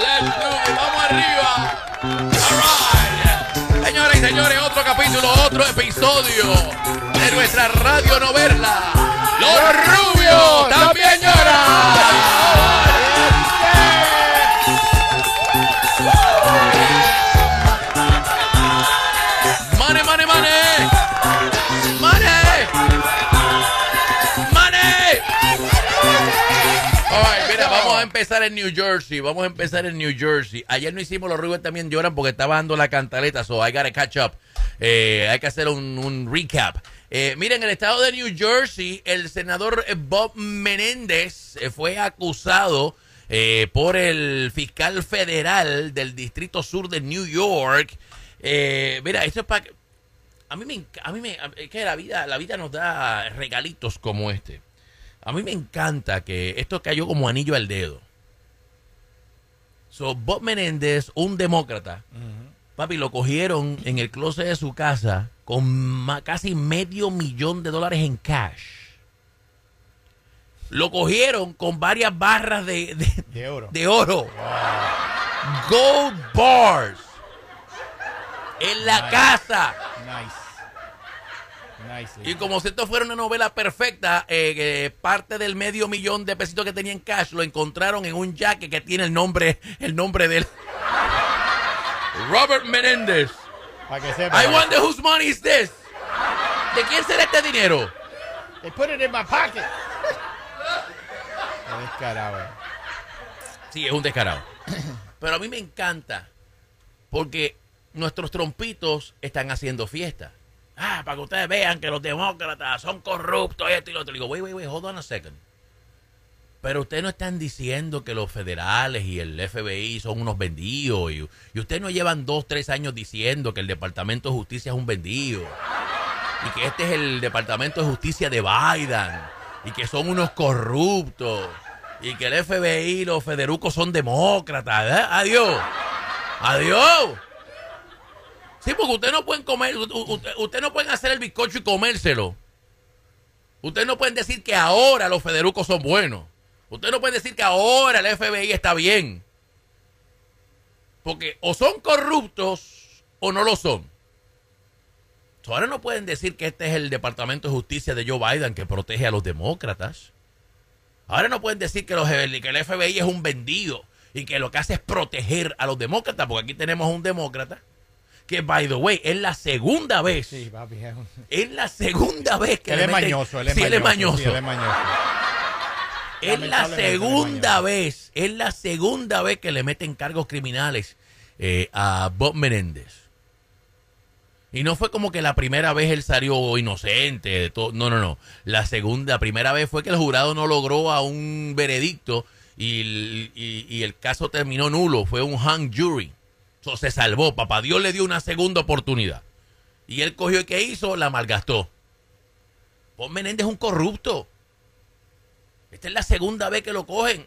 Let's do it. Vamos arriba. All right. Señoras y señores, otro capítulo, otro episodio de nuestra radio novela. Los rubios también lloran. Empezar en New Jersey. Vamos a empezar en New Jersey. Ayer no hicimos los rubios también lloran porque estaba dando la cantaleta, so I gotta catch up. Eh, hay que hacer un, recap. Eh, miren, en el estado de New Jersey, el senador Bob Menéndez eh, fue acusado eh, por el fiscal federal del Distrito Sur de New York. Mira, esto es para... A mí me... A mí me es que la vida, la vida nos da regalitos como este. A mí me encanta que esto cayó como anillo al dedo. So, Bob Menéndez, un demócrata, papi, lo cogieron en el closet de su casa con casi medio millón de dólares en cash. Lo cogieron con varias barras de, de, De oro. de oro. Gold bars. En la Nice. casa. Nice. Y como si esto fuera una novela perfecta, eh, parte del medio millón de pesitos que tenía en cash lo encontraron en un jacket que tiene el nombre, el nombre de él. Robert Menéndez. Para que sepa. I wonder whose money is this. ¿De quién será este dinero? They put it in my pocket. Qué descarado, eh. Sí, es un descarado. Pero a mí me encanta porque nuestros trompitos están haciendo fiesta. Ah, para que ustedes vean que los demócratas son corruptos, esto y lo otro. Le digo, wait, wait, wait, hold on a second. Pero ustedes no están diciendo que los federales y el FBI son unos vendidos. Y, y ustedes no llevan dos, tres años diciendo que el Departamento de Justicia es un vendido. Y que este es el Departamento de Justicia de Biden. Y que son unos corruptos. Y que el FBI y los federucos son demócratas. ¿eh? Adiós. Adiós. Sí, porque ustedes no pueden comer, u- u- usted- ustedes no pueden hacer el bizcocho y comérselo. Ustedes no pueden decir que ahora los federucos son buenos. Ustedes no pueden decir que ahora el FBI está bien. Porque o son corruptos o no lo son. So, Ahora no pueden decir que este es el Departamento de Justicia de Joe Biden que protege a los demócratas. Ahora no pueden decir que, que el FBI es un vendido y que lo que hace es proteger a los demócratas, porque aquí tenemos un demócrata que, by the way, es la segunda vez, Sí, papi. es la segunda vez que Él le es meten- mañoso, él es Sí, él es mañoso. sí, mañoso. él es mañoso. Es la segunda vez, es la segunda vez que le meten cargos criminales eh, a Bob Menéndez. Y no fue como que la primera vez él salió inocente, de todo. no, no, no. La segunda, la primera vez fue que el jurado no logró a un veredicto y- y el caso terminó nulo. Fue un hung jury. So, se salvó. Papá Dios le dio una segunda oportunidad. Y él cogió y ¿qué hizo? La malgastó. Bob Menéndez es un corrupto. Esta es la segunda vez que lo cogen.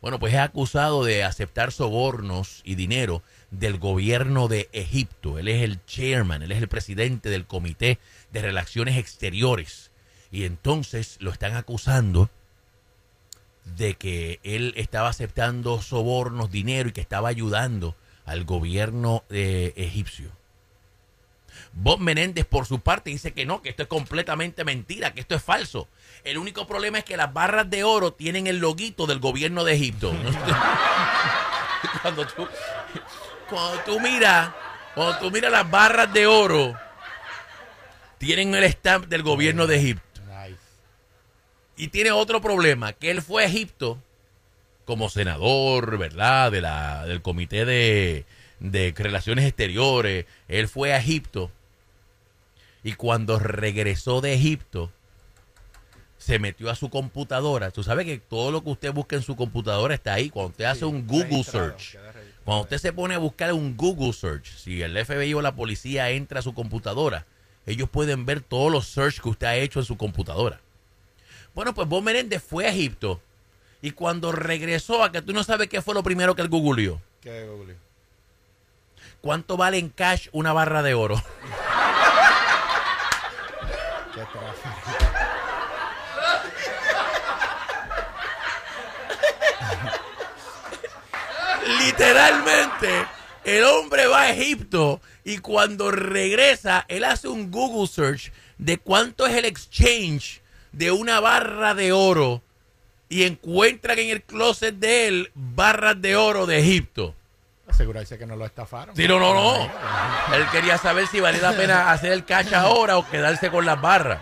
Bueno, pues es acusado de aceptar sobornos y dinero del gobierno de Egipto. Él es el chairman, él es el presidente del Comité de Relaciones Exteriores. Y entonces lo están acusando de que él estaba aceptando sobornos, dinero y que estaba ayudando al gobierno eh, egipcio. Bob Menéndez, por su parte, dice que no, que esto es completamente mentira, que esto es falso. El único problema es que las barras de oro tienen el loguito del gobierno de Egipto. cuando tú, cuando tú miras, cuando tú miras las barras de oro, tienen el stamp del gobierno de Egipto. Y tiene otro problema, que él fue a Egipto como senador, ¿verdad? De la, del Comité de, de Relaciones Exteriores. Él fue a Egipto. Y cuando regresó de Egipto, se metió a su computadora. Tú sabes que todo lo que usted busca en su computadora está ahí. Cuando usted hace un Google search, cuando usted se pone a buscar un Google search, si el FBI o la policía entra a su computadora, ellos pueden ver todos los search que usted ha hecho en su computadora. Bueno, pues Bob Menéndez fue a Egipto y cuando regresó a que tú no sabes qué fue lo primero que él googleó. ¿Qué, Google? ¿Cuánto vale en cash una barra de oro? Literalmente, el hombre va a Egipto y cuando regresa, él hace un Google search de cuánto es el exchange de una barra de oro y encuentran en el closet de él barras de oro de Egipto. Asegurarse que no lo estafaron. Sí, no, no, no. Él quería saber si valía la pena hacer el cash ahora o quedarse con las barras.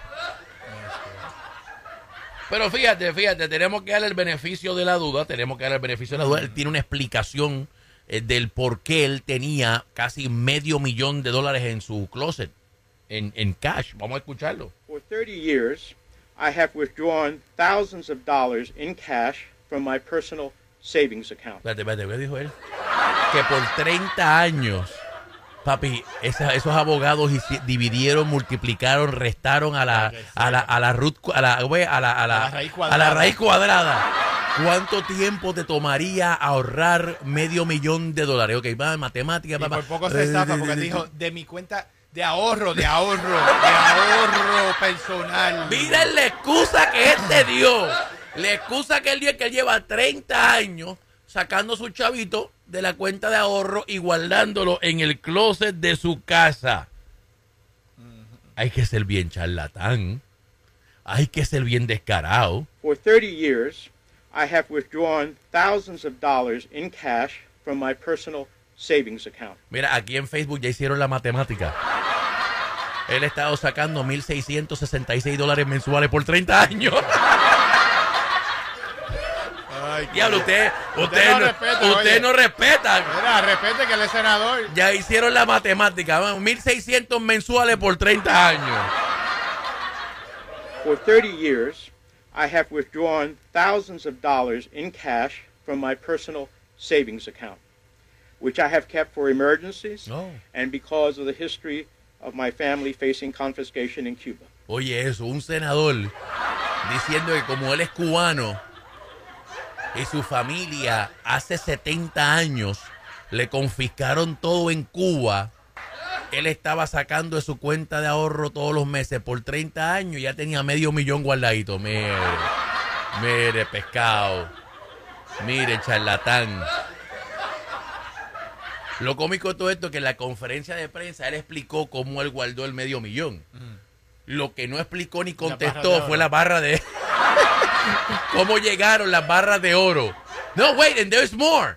Pero fíjate, fíjate, tenemos que darle el beneficio de la duda, tenemos que darle el beneficio de la duda. Él tiene una explicación eh, del por qué él tenía casi medio millón de dólares en su closet, en, en cash. Vamos a escucharlo. For 30 years, I have withdrawn thousands of dollars in cash from my personal savings account. Espérate, espérate, ¿qué dijo él? Que por 30 años, papi, esa- esos abogados dividieron, multiplicaron, restaron a la, a la, a la, root a la, güey, a la, a la, A la raíz a la cuadrada. raíz cuadrada. ¿Cuánto tiempo te tomaría ahorrar medio millón de dólares? Ok, va, matemática, Y papá. por poco se estafa porque dijo de mi cuenta de ahorro, de ahorro, de ahorro personal. Mira la excusa que él te dio. La excusa que él dio es que él lleva 30 años sacando su chavito de la cuenta de ahorro y guardándolo en el closet de su casa. Hay que ser bien charlatán. Hay que ser bien descarado. For 30 years, I have withdrawn thousands of dollars in cash from my personal savings account. Mira, aquí en Facebook ya hicieron la matemática. Él ha estado sacando 1.666 dólares mensuales por 30 años. Ay, qué- Diablo, usted, usted, Usted no no, respeta, usted oye. no respeta. Mira, respete que él es senador. Ya hicieron la matemática. vamos, 1.600 mensuales por 30 años. For 30 years, I have withdrawn thousands of dollars in cash from my personal savings account, which I have kept for emergencies Oh. and because of the history of my family facing confiscation in Cuba. Oye, eso, un senador diciendo que como él es cubano y su familia hace 70 años le confiscaron todo en Cuba, él estaba sacando de su cuenta de ahorro todos los meses por 30 años y ya tenía medio millón guardadito. Mire, mire, pescado. Mire, charlatán. Lo cómico de todo esto es que en la conferencia de prensa él explicó cómo él guardó el medio millón. Lo que no explicó ni contestó fue la barra de... cómo llegaron las barras de oro. No, wait, and there's more.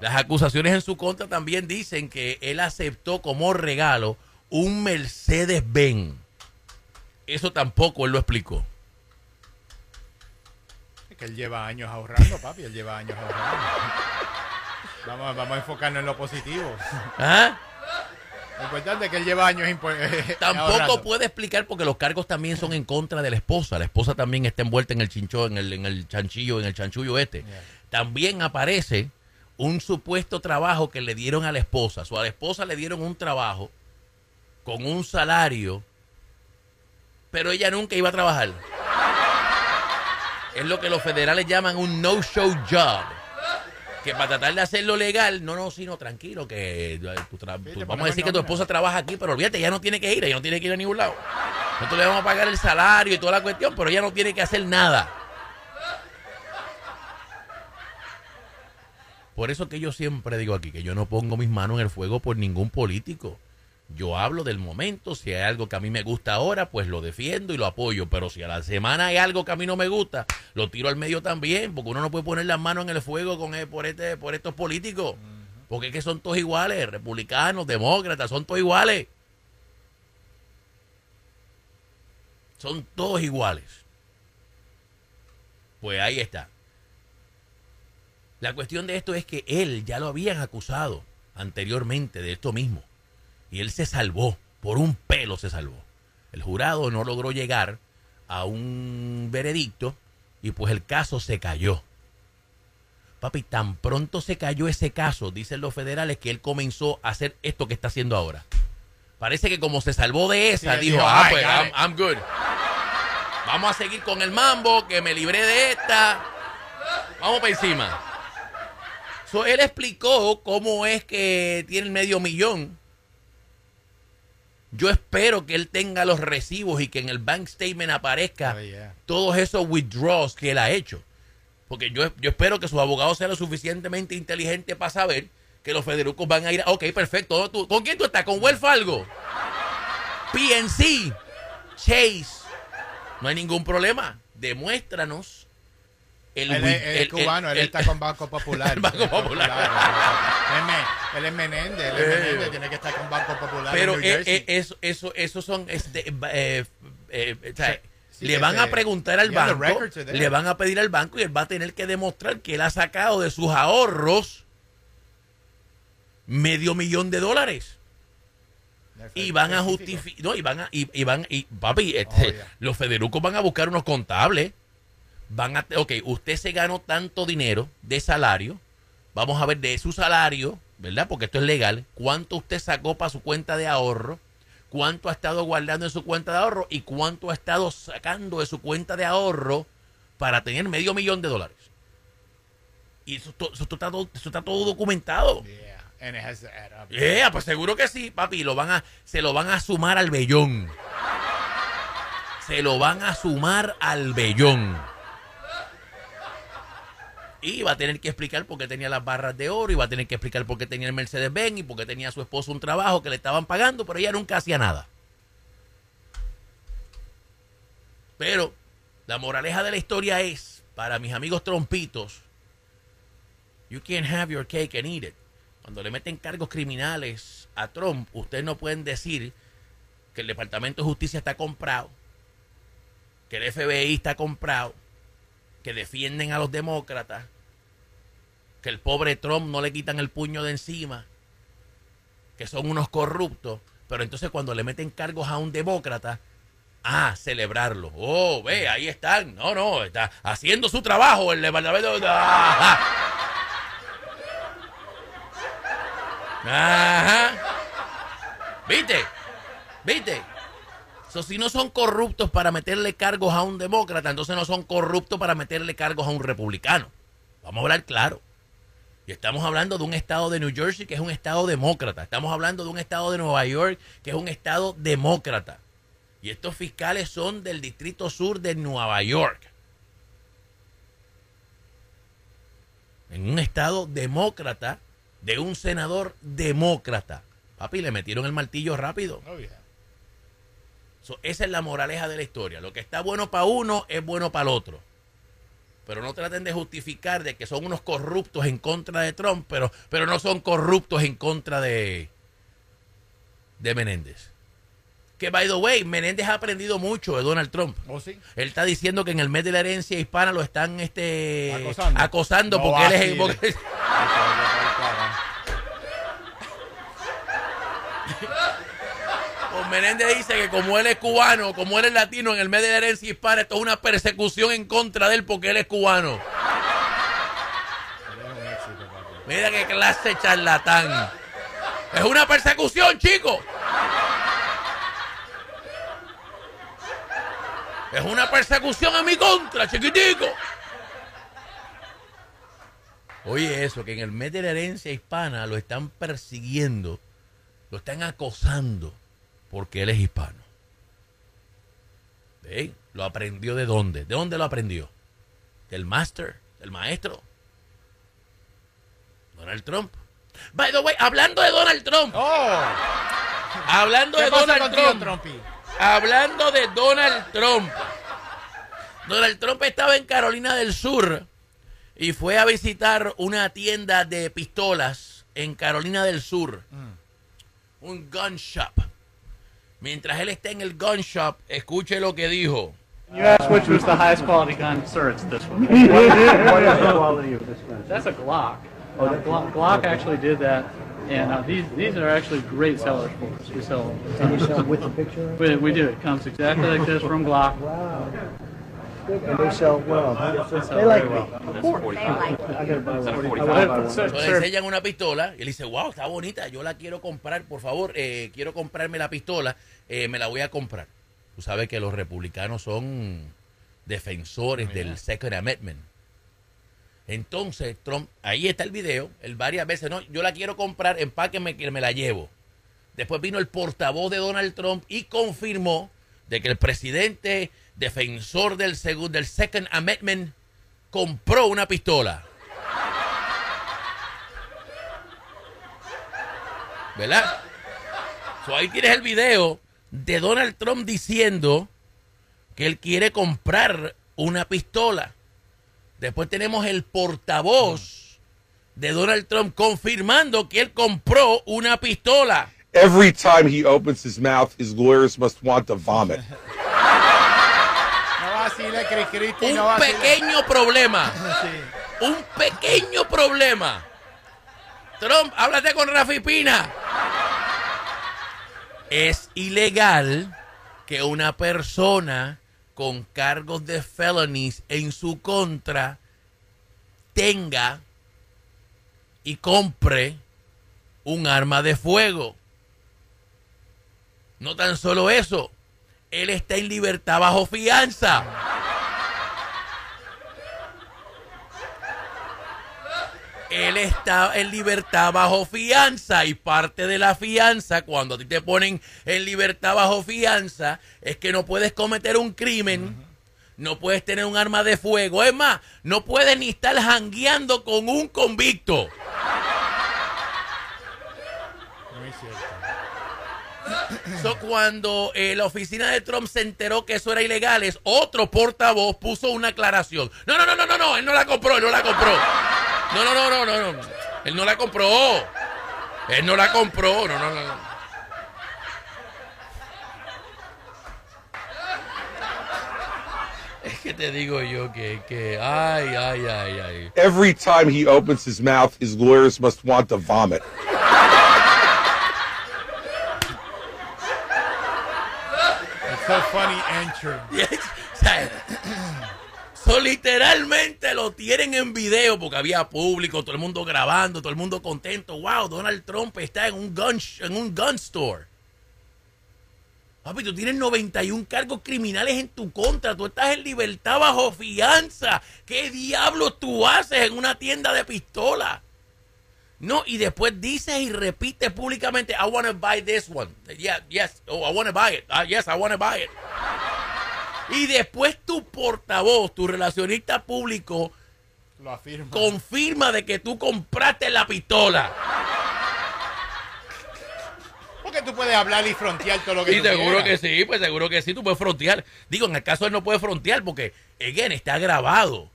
Las acusaciones en su contra también dicen que él aceptó como regalo un Mercedes-Benz. Eso tampoco él lo explicó. Es que él lleva años ahorrando, papi. Él lleva años ahorrando. Vamos, vamos a enfocarnos en lo positivo. ¿Ah? Lo importante es que él lleva años Tampoco ahorrando. puede explicar porque los cargos también son en contra de la esposa. La esposa también está envuelta en el chinchó, en el, en el chanchillo, en el chanchullo este. Yeah. También aparece un supuesto trabajo que le dieron a la esposa. O a la esposa le dieron un trabajo con un salario, pero ella nunca iba a trabajar. Es lo que los federales llaman un no-show job. Que para tratar de hacerlo legal, no, no, sino tranquilo, que eh, tu tra- Sí, tu- te vamos a decir que tu esposa trabaja aquí, pero olvídate, ella no tiene que ir, ella no tiene que ir a ningún lado. Nosotros le vamos a pagar el salario y toda la cuestión, pero ella no tiene que hacer nada. Por eso que yo siempre digo aquí que yo no pongo mis manos en el fuego por ningún político. Yo hablo del momento, si hay algo que a mí me gusta ahora, pues lo defiendo y lo apoyo, pero si a la semana hay algo que a mí no me gusta, lo tiro al medio también, porque uno no puede poner las manos en el fuego con eh, por este por estos políticos, porque es que son todos iguales, republicanos, demócratas, son todos iguales. Son todos iguales. Pues ahí está. La cuestión de esto es que él ya lo habían acusado anteriormente de esto mismo. Y él se salvó, por un pelo se salvó. El jurado no logró llegar a un veredicto y pues el caso se cayó. Papi, tan pronto se cayó ese caso, dicen los federales, que él comenzó a hacer esto que está haciendo ahora. Parece que como se salvó de esa, Sí, dijo, ah, "Ay, pues I'm, it". I'm good. Vamos a seguir con el mambo, que me libré de esta. Vamos para encima. So, él explicó cómo es que tiene el medio millón. Yo espero que él tenga los recibos y que en el bank statement aparezca Oh, yeah. todos esos withdrawals que él ha hecho. Porque yo, yo espero que sus abogados sean lo suficientemente inteligentes para saber que los federucos van a ir a... Ok, perfecto. ¿Tú- ¿Con quién tú estás? ¿Con Wells Fargo? PNC, Chase. No hay ningún problema. Demuéstranos el, Él, es- el- cubano, él está con Banco Popular. Banco Popular. Él, es Menéndez, él es Eh. Menéndez, tiene que estar con Banco Popular. Pero en New eh, Jersey. eh, eso, eso, eso son, este, eh, eh, o sea, Sí, le van a preguntar al banco, le van a pedir al banco y él va a tener que demostrar que él ha sacado de sus ahorros medio millón de dólares. Y van a justificar, no, y van a, y, y van, y papi, este, Oh, yeah. los federucos van a buscar unos contables. Van a, ok, usted se ganó tanto dinero de salario. Vamos a ver de su salario, ¿verdad? Porque esto es legal. ¿Cuánto usted sacó para su cuenta de ahorro? ¿Cuánto ha estado guardando en su cuenta de ahorro? ¿Y cuánto ha estado sacando de su cuenta de ahorro para tener medio millón de dólares? Y eso, está, todo, eso está todo documentado. Yeah, and it has to add up. Yeah, pues seguro que sí, papi. Lo van a, se lo van a sumar al vellón. Se lo van a sumar al vellón. Y va a tener que explicar por qué tenía las barras de oro, y va a tener que explicar por qué tenía el Mercedes-Benz y por qué tenía a su esposo un trabajo que le estaban pagando, pero ella nunca hacía nada. Pero la moraleja de la historia es, para mis amigos trompitos, you can't have your cake and eat it. Cuando le meten cargos criminales a Trump, ustedes no pueden decir que el Departamento de Justicia está comprado, que el FBI está comprado, que defienden a los demócratas, que el pobre Trump no le quitan el puño de encima, que son unos corruptos, pero entonces cuando le meten cargos a un demócrata, ah, celebrarlo. Oh, ve, ahí están. No, no, está haciendo su trabajo el departamento. Ajá. Ajá. ¿Viste? ¿Viste? So, si no son corruptos para meterle cargos a un demócrata, entonces no son corruptos para meterle cargos a un republicano. Vamos a hablar claro. Y estamos hablando de un estado de New Jersey que es un estado demócrata. Estamos hablando de un estado de Nueva York que es un estado demócrata. Y estos fiscales son del distrito sur de Nueva York. En un estado demócrata de un senador demócrata. Papi, le metieron el martillo rápido. Oh, yeah. So, esa es la moraleja de la historia. Lo que está bueno para uno es bueno para el otro. Pero no traten de justificar de que son unos corruptos en contra de Trump, pero, pero no son corruptos en contra de, de Menéndez. Que, by the way, Menéndez ha aprendido mucho de Donald Trump. ¿Oh, sí? Él está diciendo que en el mes de la herencia hispana lo están este, Acosando. acosando No porque él es... porque- Pues Menéndez dice que como él es cubano, como él es latino, en el mes de la herencia hispana, esto es una persecución en contra de él porque él es cubano. Mira qué clase charlatán. Es una persecución, chico. Es una persecución en mi contra, chiquitico. Oye, eso, que en el mes de la herencia hispana lo están persiguiendo, lo están acosando porque él es hispano. ¿Lo aprendió de dónde? ¿De dónde lo aprendió? ¿Del máster? ¿Del maestro? Donald Trump. By the way, hablando de Donald Trump, ¡Oh! hablando ¿Qué de Donald Trump, hablando de Donald Trump. Donald Trump estaba en Carolina del Sur y fue a visitar una tienda de pistolas en Carolina del Sur. Un gun shop. Mientras él está en el gun shop, escuche lo que dijo. You asked which was the highest quality gun, sir. It's this one. what is the quality of this gun? That's a Glock. Uh, Glock, Glock actually did that, and uh, these these are actually great sellers for us. We sell. them. And you sell with the picture? We, we do. It comes exactly like this from Glock. Wow. And they sell well. They like me. Of course. I gotta buy one. I wanna buy one. sir, So, le enseñan una pistola y él dice, wow, está bonita, yo la quiero comprar, por favor, eh, quiero comprarme la pistola, eh, me la voy a comprar. Tú sabes que los republicanos son defensores del Second Amendment. Entonces, Trump, ahí está el video, él varias veces, no, yo la quiero comprar, empáqueme que me la llevo. Después vino el portavoz de Donald Trump y confirmó de que el presidente defensor del, segu- del Second Amendment compró una pistola. ¿Verdad? Ahí tienes el video de Donald Trump diciendo que él quiere comprar una pistola. Después tenemos el portavoz de Donald Trump confirmando que él compró una pistola. Every time he opens his mouth, his lawyers must want to vomit. Un pequeño problema. Un pequeño problema. Trump, háblate con Rafi Pina. Es ilegal que una persona con cargos de felonies en su contra tenga y compre un arma de fuego. No tan solo eso, él está en libertad bajo fianza. Él está en libertad bajo fianza y parte de la fianza, cuando a ti te ponen en libertad bajo fianza, es que no puedes cometer un crimen, no puedes tener un arma de fuego, es más, no puedes ni estar jangueando con un convicto. Muy cierto. So, cuando eh, la oficina de Trump se enteró que eso era ilegal, es otro portavoz puso una aclaración. No, no, no, no, no, no, él no la compró, él no la compró. No, no, no, no, no, no. Él no la compró. Él no la compró, no, no, no. no. Es que te digo yo que, que, ay, ay, ay, ay. Every time he opens his mouth, his lawyers must want to vomit. So funny so, literalmente lo tienen en video porque había público, todo el mundo grabando, todo el mundo contento. Wow, Donald Trump está en un gun, en un gun store. Papi, tú tienes 91 cargos criminales en tu contra. Tú estás en libertad bajo fianza. ¿Qué diablos tú haces en una tienda de pistola? No, y después dices y repites públicamente, I want to buy this one. Yeah, yes, oh, I want to buy it. Ah, yes, I want to buy it. Y después tu portavoz, tu relacionista público, Lo afirma. confirma de que tú compraste la pistola. Porque tú puedes hablar y frontear todo lo que Y tú seguro quieras. que sí, pues seguro que sí, tú puedes frontear. Digo, en el caso él no puede frontear porque, again, está grabado.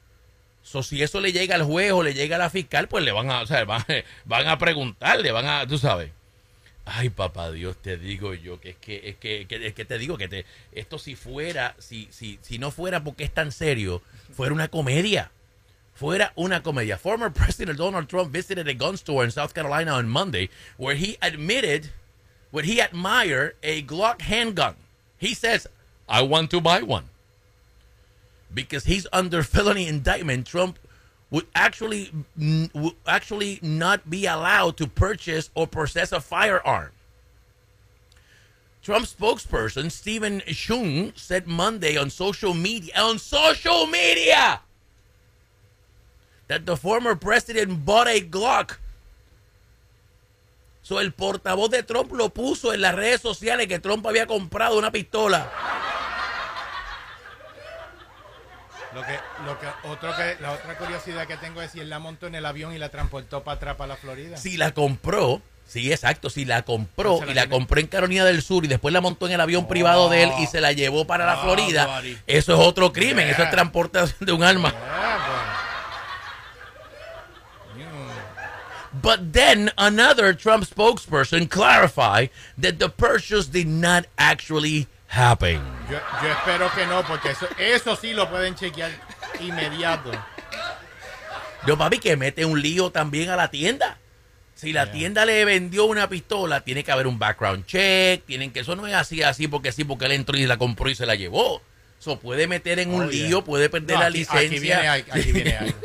So, si eso le llega al juez o le llega a la fiscal, pues le van a, o sea, van, van a preguntarle, van a, tú sabes. Ay, papá Dios, te digo yo que es que, es que, que- es que te digo que te, esto si fuera, si, si, si no fuera porque es tan serio, fuera una comedia. Fuera una comedia. Former President Donald Trump visited a gun store in South Carolina on Monday where he admitted would he admire a Glock handgun. He says, I want to buy one. Because he's under felony indictment, Trump would actually would actually not be allowed to purchase or possess a firearm. Trump spokesperson Stephen Chung said Monday on social media on social media that the former president bought a Glock So, el portavoz de Trump lo puso en las redes sociales que Trump había comprado una pistola. Lo que, lo que, otro que, la otra curiosidad que tengo es si él la montó en el avión y la transportó para atrás para la Florida. Si la compró, sí, exacto, si la compró la y la tiene. compró en Carolina del Sur y después la montó en el avión privado de él y se la llevó para la Oh, Florida, buddy. eso es otro crimen, eso es transportación de un arma. Ah. Mm. But then another Trump spokesperson clarified that the purchase did not actually happen. Yo, yo espero que no, porque eso, eso sí lo pueden chequear inmediato. Yo, papi, que mete un lío también a la tienda. Si la Yeah. tienda le vendió una pistola, tiene que haber un background check, tienen que eso no es así, así porque sí, porque él entró y la compró y se la llevó. Eso puede meter en un Oh, yeah. lío, puede perder No, la aquí- licencia. Aquí viene, aquí viene algo.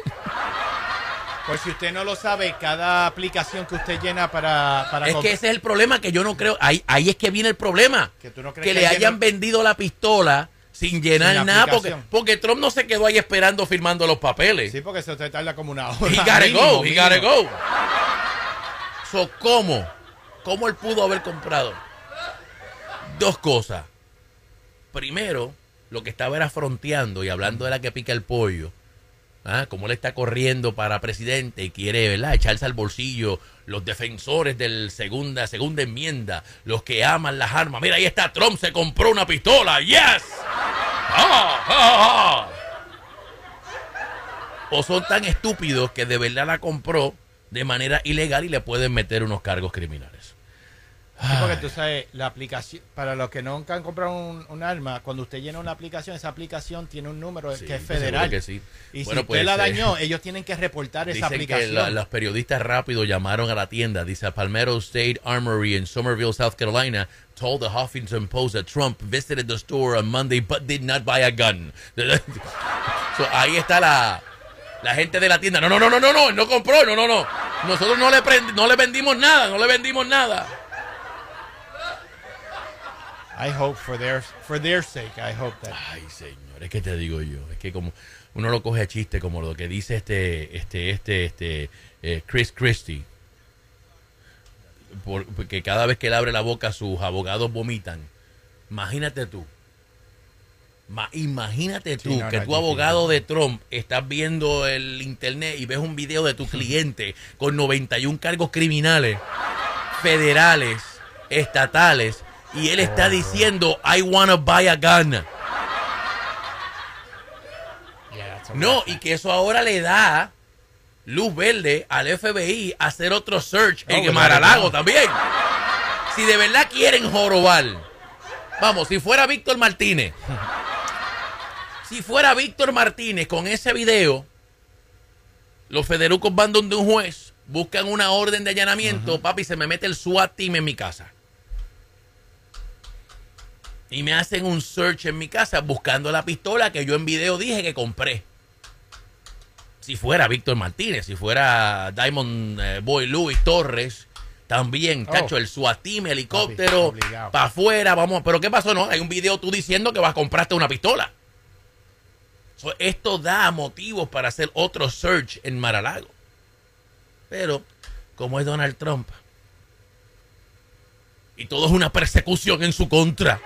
Por si usted no lo sabe, cada aplicación que usted llena para... para Es que ese es el problema que yo no creo. Ahí, ahí es que viene el problema. Que tú no crees que que le hayan vendido la pistola sin llenar Sin nada. Porque, porque Trump no se quedó ahí esperando firmando los papeles. Sí, porque eso te tarda como una hora. He gotta Mínimo, go, he mínimo. gotta go. So, ¿cómo? ¿Cómo él pudo haber comprado? Dos cosas. Primero, lo que estaba era fronteando y hablando de la que pica el pollo. ¿Ah? como él está corriendo para presidente y quiere ¿verdad? echarse al bolsillo los defensores del segunda, segunda enmienda, los que aman las armas. Mira, ahí está Trump, se compró una pistola. ¡Yes! ¡Ah, ah, ah! O son tan estúpidos que de verdad la compró de manera ilegal y le pueden meter unos cargos criminales. Sí, porque tú sabes, la aplicación, para los que nunca han comprado un, un arma, cuando usted llena una aplicación, esa aplicación tiene un número Sí, que es federal. que sí. Y Bueno, si pues, usted la eh, dañó, ellos tienen que reportar esa que aplicación. la- los periodistas rápidos llamaron a la tienda. Dice a Palmetto State Armory in Somerville, South Carolina, told the Huffington Post that Trump visited the store on Monday but did not buy a gun. So, ahí está la, la gente de la tienda. No, no, no, no, no, no, no compró, no, no, no. Nosotros no le, no le vendimos nada, no le vendimos nada. I hope for their, for their sake, I hope that. Ay, señor, es que te digo yo, es que como uno lo coge a chiste como lo que dice este, este, este, este, eh, Chris Christie, por- porque cada vez que él abre la boca sus abogados vomitan. Imagínate tú, ma- imagínate tú Sí, no, que no, tu abogado de Trump estás viendo el internet y ves un video de tu cliente con 91 cargos criminales, federales, estatales, y él está diciendo, I wanna buy a gun. Yeah, No, y que eso ahora le da luz verde al FBI a hacer otro search Oh, en Maralago también. Si de verdad quieren jorobar, vamos, si fuera Víctor Martínez, si fuera Víctor Martínez con ese video, los federucos van donde un juez, buscan una orden de allanamiento, papi, se me mete el SWAT team en mi casa. Y me hacen un search en mi casa buscando la pistola que yo en video dije que compré. Si fuera Víctor Martínez, si fuera Diamond eh, Boy Luis Torres, también, Oh. cacho, el SWAT team, helicóptero, para afuera, vamos. Pero ¿qué pasó? No, hay un video tú diciendo que vas a comprarte una pistola. So, esto da motivos para hacer otro search en Maralago. Pero, como es Donald Trump, y todo es una persecución en su contra,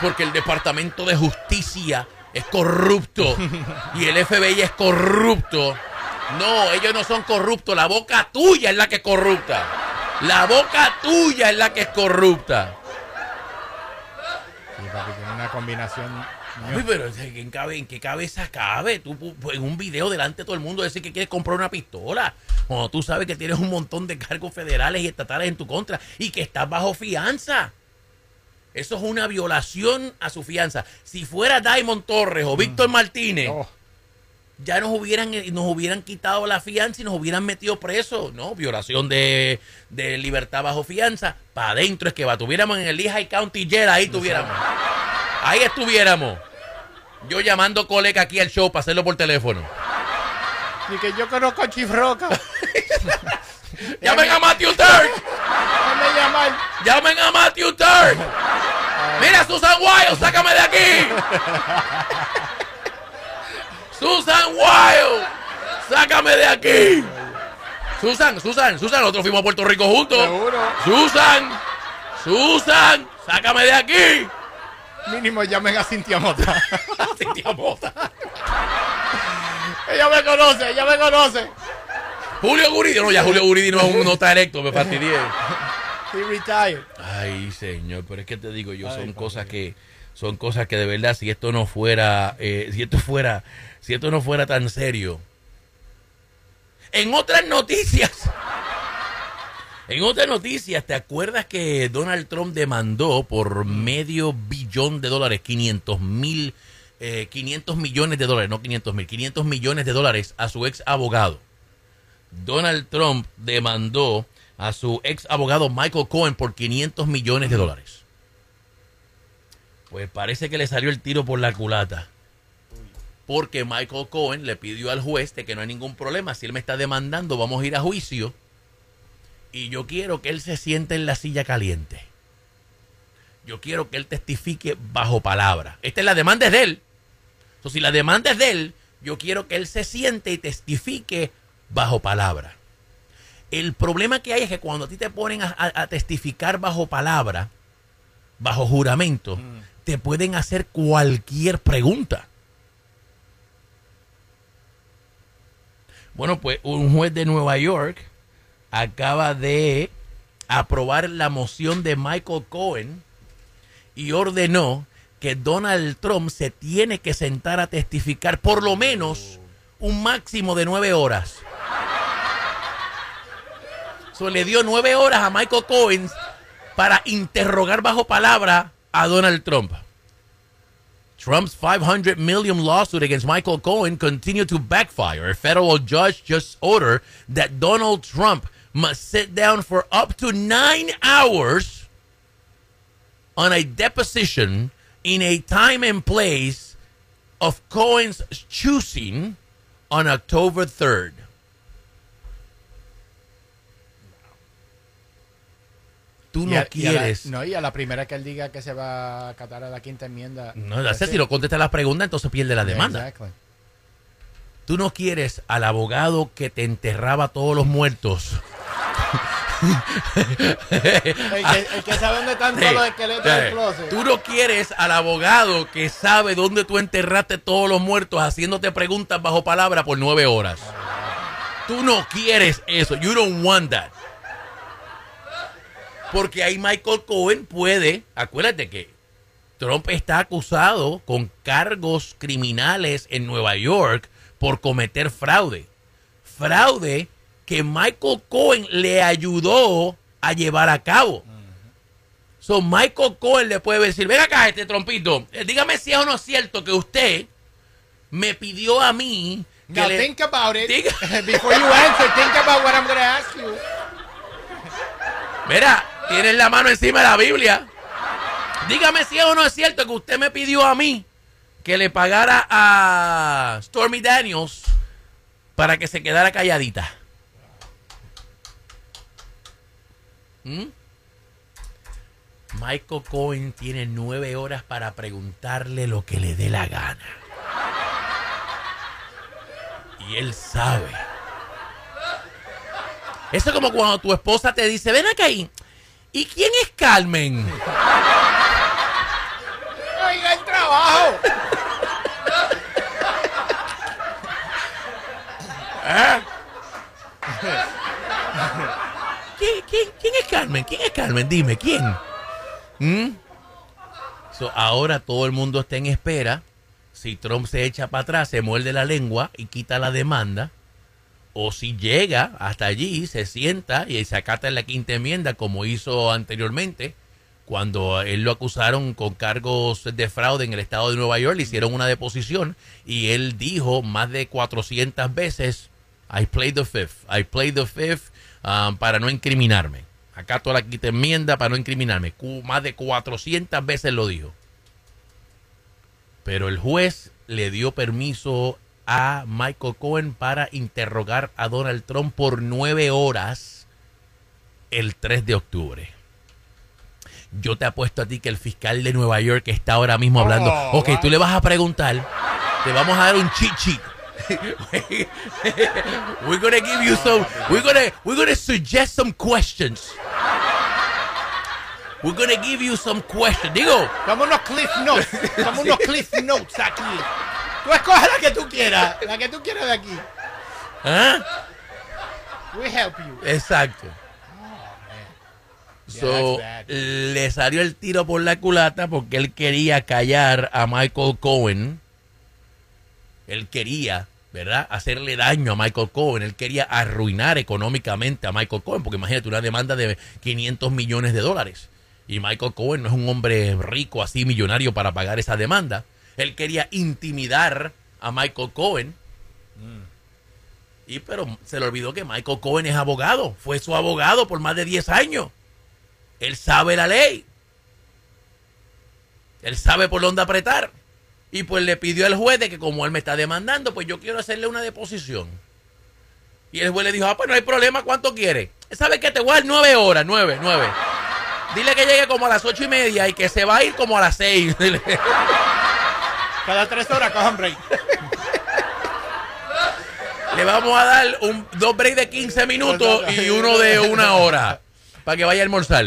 porque el Departamento de Justicia es corrupto y el FBI es corrupto. No, ellos no son corruptos, la boca tuya es la que es corrupta. La boca tuya es la que es corrupta. Sí, papi, tiene una combinación. Ay, pero ¿en cabe- en qué cabeza cabe? Tú en un video delante de todo el mundo decir que quieres comprar una pistola. Cuando tú sabes que tienes un montón de cargos federales y estatales en tu contra y que estás bajo fianza. Eso es una violación a su fianza. Si fuera Diamond Torres o Víctor Martínez, Oh, ya nos hubieran, nos hubieran quitado la fianza y nos hubieran metido presos. No, violación de, de libertad bajo fianza. Para adentro es que va. Tuviéramos en el Lehigh County Jail, ahí tuviéramos. Ahí estuviéramos. Yo llamando colega aquí al show para hacerlo por teléfono. y que yo conozco a Chifroca. ¡Llamen a Matthew Turk! ¡Llamen a Matthew Turk! ¡Mira, Susan Wild! ¡Sácame de aquí! ¡Susan Wild! ¡Sácame de aquí! Susan, Susan, Susan, nosotros fuimos a Puerto Rico juntos. Seguro. Susan, Susan, sácame de aquí. Mínimo llamen a Cintia Mota. Cintia Mota. ella me conoce, ella me conoce. Julio Guridi, no, ya Julio Guridi no, no está electo, me fastidié. Retired. Ay, señor, pero es que te digo yo, Ay, son cosas que son cosas que de verdad si esto no fuera eh, si esto fuera si esto no fuera tan serio. En otras noticias. En otras noticias, ¿te acuerdas que Donald Trump demandó por medio billón de dólares, 500 mil, eh, 500 millones de dólares, no 500 mil, 500 millones de dólares a su ex abogado? Donald Trump demandó a su ex abogado Michael Cohen por 500 millones de dólares. Pues parece que le salió el tiro por la culata. Porque Michael Cohen le pidió al juez de que no hay ningún problema. Si él me está demandando, vamos a ir a juicio. Y yo quiero que él se siente en la silla caliente. Yo quiero que él testifique bajo palabra. Esta es la demanda es de él. Entonces, si la demanda es de él, yo quiero que él se siente y testifique bajo palabra. El problema que hay es que cuando a ti te ponen a, a- a testificar bajo palabra, bajo juramento, te pueden hacer cualquier pregunta. Bueno, pues un juez de Nueva York acaba de aprobar la moción de Michael Cohen y ordenó que Donald Trump se tiene que sentar a testificar por lo menos un máximo de nueve horas. So, le dio nueve horas a Michael Cohen para interrogar bajo palabra a Donald Trump. Trump's 500 million lawsuit against Michael Cohen continued to backfire. A federal judge just ordered that Donald Trump must sit down for up to nine hours on a deposition in a time and place of Cohen's choosing on October 3rd. Tú no a- y a la- quieres. no, y a la primera que él diga que se va a acatar a la quinta enmienda. No, ya sé, pues si no contesta las preguntas, entonces pierde la demanda. Exactly. Tú no quieres al abogado que te enterraba todos los muertos. El que, el que sabe dónde están todos los esqueletos del Sí. closet. Tú no quieres al abogado que sabe dónde tú enterraste todos los muertos haciéndote preguntas bajo palabra por nueve horas. Tú no quieres eso. You don't want that. Porque ahí Michael Cohen puede, acuérdate que Trump está acusado con cargos criminales en Nueva York por cometer fraude. Fraude que Michael Cohen le ayudó a llevar a cabo. So Michael Cohen le puede decir, ven acá este trompito, eh, dígame si es o no es cierto que usted me pidió a mí que Now le- think about it. Diga- Before you answer, think about what I'm going to ask you. Mira, tienes la mano encima de la Biblia. Dígame si es o no es cierto que usted me pidió a mí que le pagara a Stormy Daniels para que se quedara calladita. ¿Mm? Michael Cohen tiene nueve horas para preguntarle lo que le dé la gana. Y él sabe. Eso es como cuando tu esposa te dice, ven acá ahí. ¿Y quién es Carmen? Oiga el trabajo. ¿Quién, quién, quién es Carmen? ¿Quién es Carmen? Dime, ¿quién? ¿Mm? So, ahora todo el mundo está en espera. Si Trump se echa para atrás, se muerde la lengua y quita la demanda. O si llega hasta allí, se sienta y se acata en la quinta enmienda, como hizo anteriormente, cuando él lo acusaron con cargos de fraude en el estado de Nueva York, le hicieron una deposición y él dijo más de 400 veces, I played the fifth, I played the fifth um, para no incriminarme. Acato la quinta enmienda para no incriminarme. Más de 400 veces lo dijo. Pero el juez le dio permiso a Michael Cohen para interrogar a Donald Trump por nueve horas el 3 de octubre. Yo te apuesto a ti que el fiscal de Nueva York está ahora mismo hablando. Oh, ok, tú le vas a preguntar. Te vamos a dar un cheat sheet. we're gonna give you some. We're gonna we're gonna suggest some questions. We're gonna give you some questions. Digo, Como unos cliff notes. Como unos cliff notes aquí. Tú escoge la que tú quieras. La que tú quieras de aquí. ¿ah? We help you. Exacto. Yeah, So, le salió el tiro por la culata porque él quería callar a Michael Cohen. Él quería, ¿verdad? Hacerle daño a Michael Cohen. Él quería arruinar económicamente a Michael Cohen. Porque imagínate una demanda de 500 millones de dólares. Y Michael Cohen no es un hombre rico así millonario para pagar esa demanda. Él quería intimidar a Michael Cohen. Y pero se le olvidó que Michael Cohen es abogado. Fue su abogado por más de 10 años. Él sabe la ley. Él sabe por dónde apretar. Y pues le pidió al juez de que como él me está demandando, pues yo quiero hacerle una deposición. Y el juez le dijo, ah, pues no hay problema, ¿cuánto quiere? ¿Sabe qué? Te voy a dar nueve horas, nueve, nueve. Dile que llegue como a las ocho y media y que se va a ir como a las seis. Cada tres horas cojan break. Le vamos a dar un, dos breaks de 15 minutos y uno de una hora para que vaya a almorzar.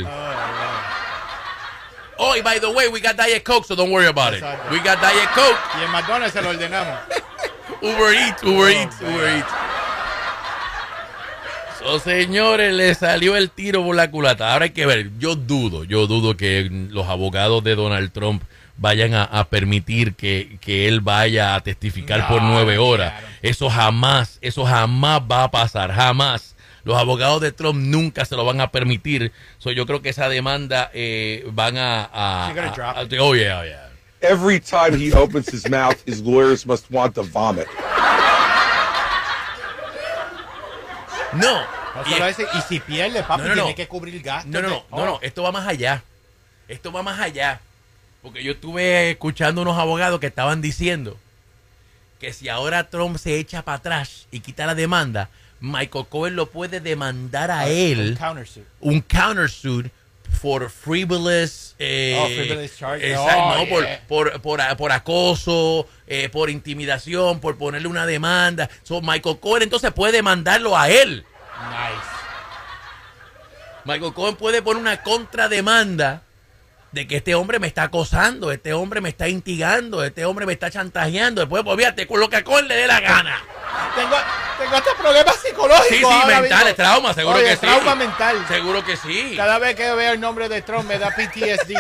Oh, y by the way, we got Diet Coke, so don't worry about it. We got Diet Coke, Y en McDonald's se lo ordenamos. Uber Eats, Uber Eats, Uber Eats. So, señores, le salió el tiro por la culata. Ahora hay que ver. Yo dudo, yo dudo que los abogados de Donald Trump vayan a, a permitir que, que él vaya a testificar por No, nueve horas. claro. Eso jamás, eso jamás va a pasar, jamás. Los abogados de Trump nunca se lo van a permitir. So, yo creo que esa demanda eh, van a... a- a- a- oh, yeah, oh, yeah. Every time he opens his mouth, his lawyers must want to vomit. No. No y- y si pierde, papi, No, no, no. tiene que cubrir gastos. No, no, no, de- no, no, esto va más allá. Esto va más allá. Porque yo estuve escuchando unos abogados que estaban diciendo que si ahora Trump se echa para atrás y quita la demanda, Michael Cohen lo puede demandar a Un él countersuit. un countersuit for frivolous, eh, Oh, frivolous charges. exacto, Oh, no, por, yeah. por, por, por acoso, eh, por intimidación, por ponerle una demanda. So, Michael Cohen entonces puede demandarlo a él. Nice. Michael Cohen puede poner una contrademanda de que este hombre me está acosando, este hombre me está instigando, este hombre me está chantajeando. Después, pues fíjate, con lo que a Cohen le dé la gana. Tengo, tengo hasta problemas psicológicos. Sí, sí, mentales, trauma, seguro Oye, que sí. trauma mental. Seguro que sí. Cada vez que veo el nombre de Trump me da PTSD.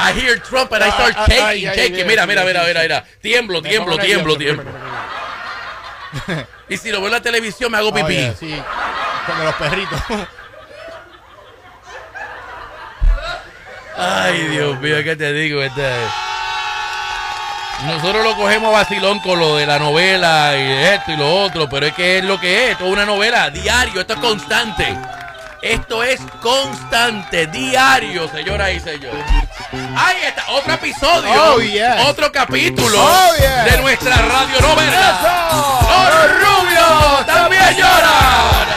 I hear Trump and I start Ah, ah, shaking, shaking. Mira, mira, mira, mira, mira. Tiemblo, tiemblo, tiemblo, tiemblo. Y si lo veo en la televisión me hago pipí. Oye, sí, como los perritos. Ay, Dios mío, ¿qué te digo? Este... Nosotros lo cogemos vacilón con lo de la novela y esto y lo otro, pero es que es lo que es, esto es una novela diario, esto es constante. Esto es constante, diario, señoras y señores. Ahí está, otro episodio, Oh, otro capítulo Oh, de nuestra radionovela. ¡Eso! ¡Los rubios también lloran!